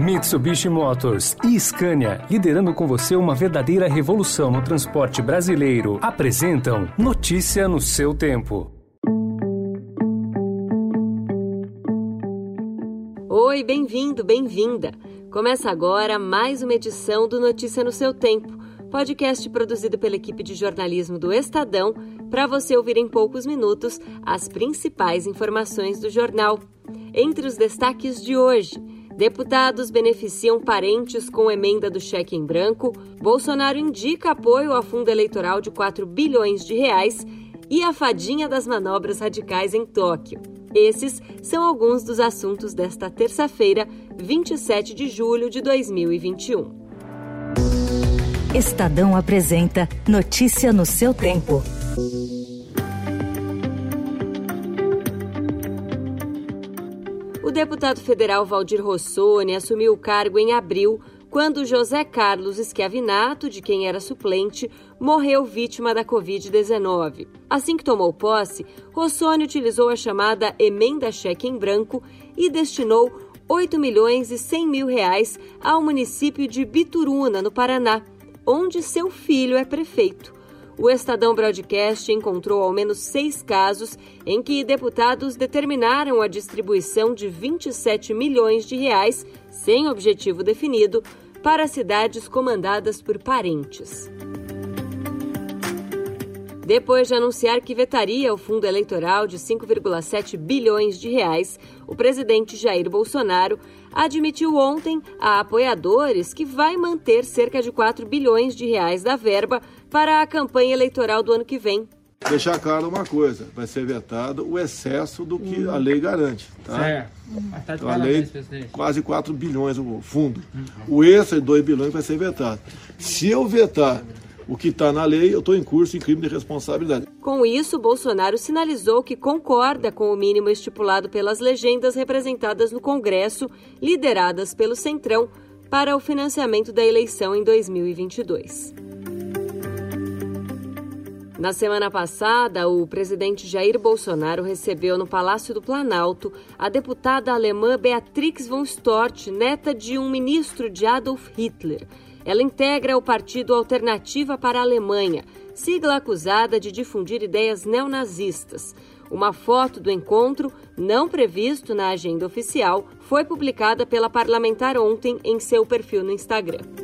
Mitsubishi Motors e Scania, liderando com você uma verdadeira revolução no transporte brasileiro, apresentam Notícia no seu tempo. Oi, bem-vindo, bem-vinda. Começa agora mais uma edição do Notícia no seu tempo, podcast produzido pela equipe de jornalismo do Estadão, para você ouvir em poucos minutos as principais informações do jornal. Entre os destaques de hoje, Deputados beneficiam parentes com emenda do cheque em branco. Bolsonaro indica apoio ao fundo eleitoral de 4 bilhões de reais e a fadinha das manobras radicais em Tóquio. Esses são alguns dos assuntos desta terça-feira, 27 de julho de 2021. Estadão apresenta Notícia no seu tempo. O deputado federal Valdir Rossoni assumiu o cargo em abril, quando José Carlos Schiavinato, de quem era suplente, morreu vítima da Covid-19. Assim que tomou posse, Rossoni utilizou a chamada emenda cheque em branco e destinou 8 milhões e 100 mil reais ao município de Bituruna, no Paraná, onde seu filho é prefeito. O Estadão Broadcast encontrou ao menos seis casos em que deputados determinaram a distribuição de 27 milhões de reais, sem objetivo definido, para cidades comandadas por parentes. Depois de anunciar que vetaria o fundo eleitoral de 5,7 bilhões de reais, o presidente Jair Bolsonaro admitiu ontem a apoiadores que vai manter cerca de 4 bilhões de reais da verba para a campanha eleitoral do ano que vem. Deixar claro uma coisa, vai ser vetado o excesso do que a lei garante. Tá? Certo. Tá então, a lei, quase 4 bilhões o fundo. O extra de 2 bilhões vai ser vetado. Se eu vetar o que está na lei, eu estou em curso em crime de responsabilidade. Com isso, Bolsonaro sinalizou que concorda com o mínimo estipulado pelas legendas representadas no Congresso, lideradas pelo Centrão, para o financiamento da eleição em 2022. Na semana passada, o presidente Jair Bolsonaro recebeu no Palácio do Planalto a deputada alemã Beatrix von Storch, neta de um ministro de Adolf Hitler. Ela integra o Partido Alternativa para a Alemanha, sigla acusada de difundir ideias neonazistas. Uma foto do encontro, não previsto na agenda oficial, foi publicada pela parlamentar ontem em seu perfil no Instagram.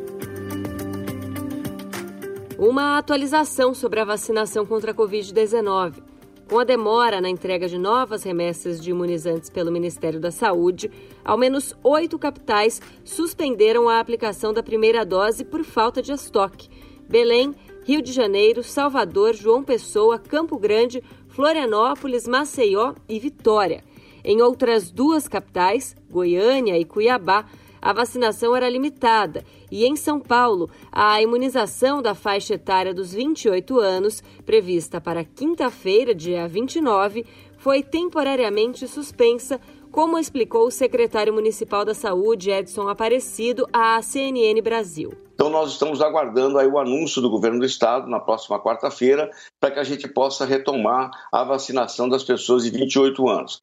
Uma atualização sobre a vacinação contra a Covid-19. Com a demora na entrega de novas remessas de imunizantes pelo Ministério da Saúde, ao menos oito capitais suspenderam a aplicação da primeira dose por falta de estoque. Belém, Rio de Janeiro, Salvador, João Pessoa, Campo Grande, Florianópolis, Maceió e Vitória. Em outras duas capitais, Goiânia e Cuiabá, a vacinação era limitada e em São Paulo, a imunização da faixa etária dos 28 anos, prevista para quinta-feira, dia 29, foi temporariamente suspensa, como explicou o secretário municipal da Saúde, Edson Aparecido, à CNN Brasil. Então, nós estamos aguardando aí o anúncio do governo do estado na próxima quarta-feira para que a gente possa retomar a vacinação das pessoas de 28 anos.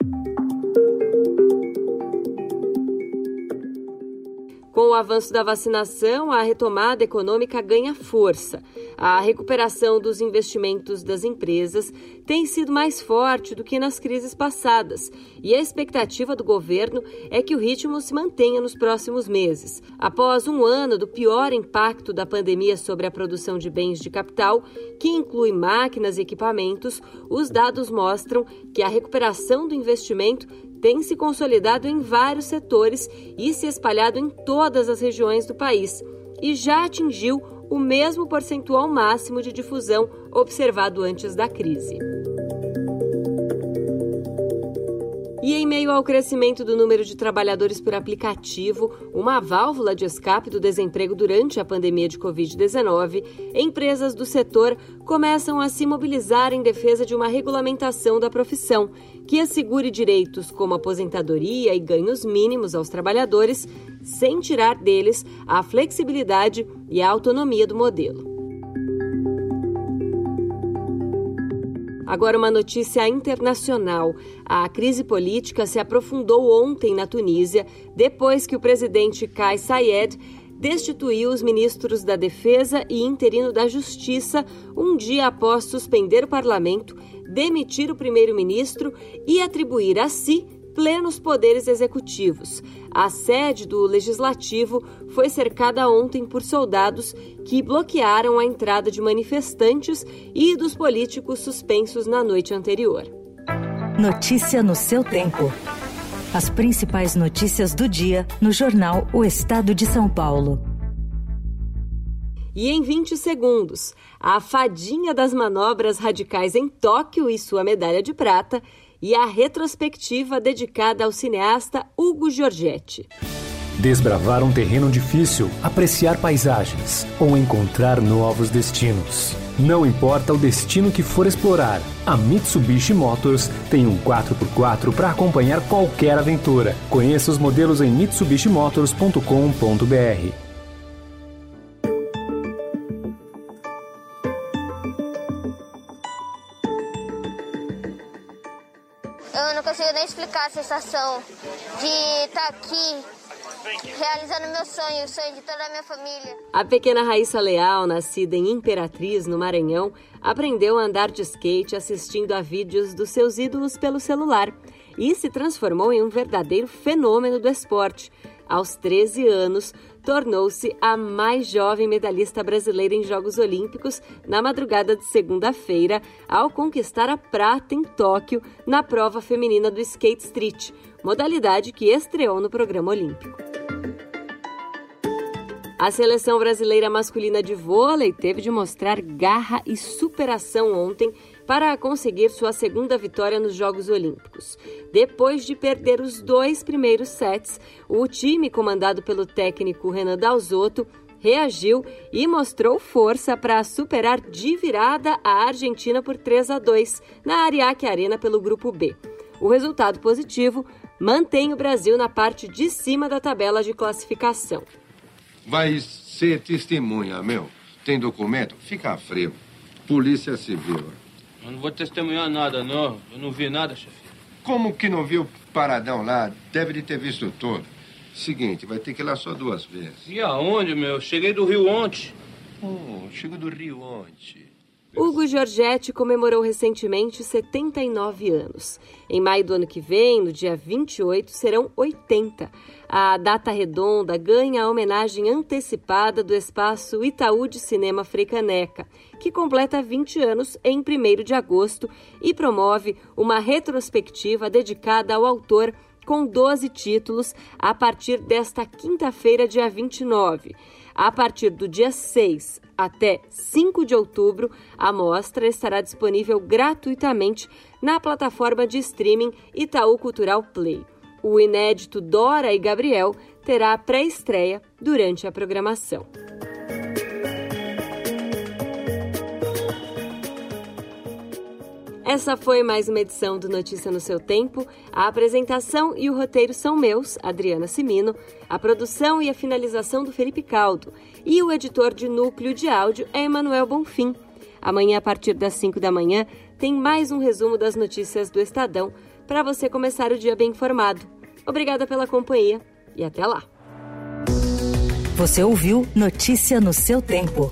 Com o avanço da vacinação, a retomada econômica ganha força. A recuperação dos investimentos das empresas tem sido mais forte do que nas crises passadas, e a expectativa do governo é que o ritmo se mantenha nos próximos meses. Após um ano do pior impacto da pandemia sobre a produção de bens de capital, que inclui máquinas e equipamentos, os dados mostram que a recuperação do investimento tem se consolidado em vários setores e se espalhado em todas as regiões do país e já atingiu o mesmo percentual máximo de difusão observado antes da crise. E em meio ao crescimento do número de trabalhadores por aplicativo, uma válvula de escape do desemprego durante a pandemia de Covid-19, empresas do setor começam a se mobilizar em defesa de uma regulamentação da profissão que assegure direitos como aposentadoria e ganhos mínimos aos trabalhadores, sem tirar deles a flexibilidade e a autonomia do modelo. Agora, uma notícia internacional. A crise política se aprofundou ontem na Tunísia, depois que o presidente Kais Saied destituiu os ministros da Defesa e interino da Justiça um dia após suspender o parlamento, demitir o primeiro-ministro e atribuir a si plenos poderes executivos. A sede do legislativo foi cercada ontem por soldados que bloquearam a entrada de manifestantes e dos políticos suspensos na noite anterior. Notícia no seu tempo. As principais notícias do dia no jornal O Estado de São Paulo. E em 20 segundos, a fadinha das manobras radicais em Tóquio e sua medalha de prata e a retrospectiva dedicada ao cineasta Hugo Giorgetti. Desbravar um terreno difícil, apreciar paisagens ou encontrar novos destinos. Não importa o destino que for explorar, a Mitsubishi Motors tem um 4x4 para acompanhar qualquer aventura. Conheça os modelos em mitsubishimotors.com.br. Eu não consigo nem explicar a sensação de estar aqui realizando meu sonho, o sonho de toda a minha família. A pequena Raíssa Leal, nascida em Imperatriz, no Maranhão, aprendeu a andar de skate assistindo a vídeos dos seus ídolos pelo celular e se transformou em um verdadeiro fenômeno do esporte. Aos 13 anos, tornou-se a mais jovem medalhista brasileira em Jogos Olímpicos na madrugada de segunda-feira, ao conquistar a prata em Tóquio na prova feminina do skate street, modalidade que estreou no programa olímpico. A seleção brasileira masculina de vôlei teve de mostrar garra e superação ontem para conseguir sua segunda vitória nos Jogos Olímpicos. Depois de perder os dois primeiros sets, o time, comandado pelo técnico Renan Dalzotto, reagiu e mostrou força para superar de virada a Argentina por 3 a 2 na Ariake Arena pelo Grupo B. O resultado positivo mantém o Brasil na parte de cima da tabela de classificação. Vai ser testemunha, meu. Tem documento? Fica frio. Polícia Civil. Eu não vou testemunhar nada, não. Eu não vi nada, chefe. Como que não viu o paradão lá? Deve de ter visto todo. Seguinte, vai ter que ir lá só duas vezes. E aonde, meu? Cheguei do Rio ontem. Oh, chegou do Rio ontem. Hugo Giorgetti comemorou recentemente 79 anos. Em maio do ano que vem, no dia 28, serão 80. A data redonda ganha a homenagem antecipada do espaço Itaú de Cinema Freicaneca, que completa 20 anos em 1 de agosto e promove uma retrospectiva dedicada ao autor com 12 títulos a partir desta quinta-feira, dia 29. A partir do dia 6 até 5 de outubro, a mostra estará disponível gratuitamente na plataforma de streaming Itaú Cultural Play. O inédito Dora e Gabriel terá pré-estreia durante a programação. Essa foi mais uma edição do Notícia no seu tempo. A apresentação e o roteiro são meus, Adriana Simino, a produção e a finalização do Felipe Caldo, e o editor de núcleo de áudio é Emanuel Bonfim. Amanhã, a partir das 5 da manhã, tem mais um resumo das notícias do Estadão para você começar o dia bem informado. Obrigada pela companhia e até lá. Você ouviu Notícia no seu tempo.